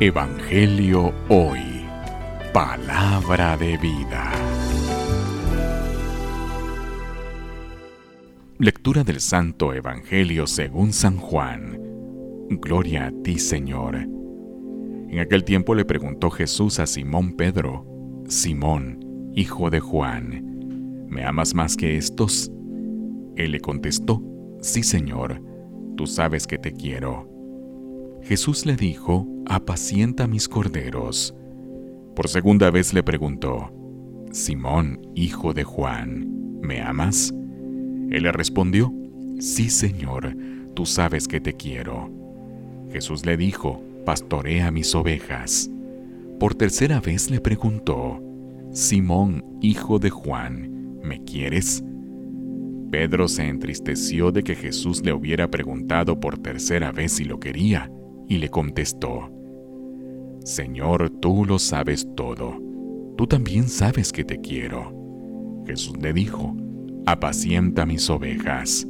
Evangelio Hoy. Palabra de vida. Lectura del Santo Evangelio según San Juan. Gloria a ti, Señor. En aquel tiempo le preguntó Jesús a Simón Pedro, Simón, hijo de Juan, ¿me amas más que estos? Él le contestó, Sí, Señor, tú sabes que te quiero. Jesús le dijo, apacienta mis corderos. Por segunda vez le preguntó, Simón, hijo de Juan, ¿me amas? Él le respondió, Sí, Señor, tú sabes que te quiero. Jesús le dijo, pastorea mis ovejas. Por tercera vez le preguntó, Simón, hijo de Juan, ¿me quieres? Pedro se entristeció de que Jesús le hubiera preguntado por tercera vez si lo quería y le contestó, Señor, tú lo sabes todo, tú también sabes que te quiero. Jesús le dijo, apacienta mis ovejas.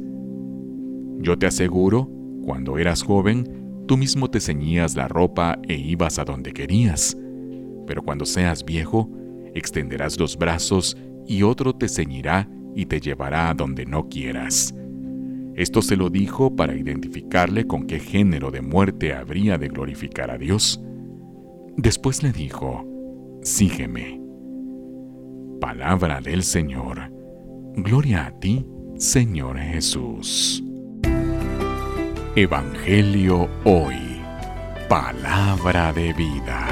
Yo te aseguro, cuando eras joven, tú mismo te ceñías la ropa e ibas a donde querías, pero cuando seas viejo, extenderás los brazos y otro te ceñirá y te llevará a donde no quieras. Esto se lo dijo para identificarle con qué género de muerte habría de glorificar a Dios. Después le dijo, Sígueme. Palabra del Señor. Gloria a ti, Señor Jesús. Evangelio hoy. Palabra de vida.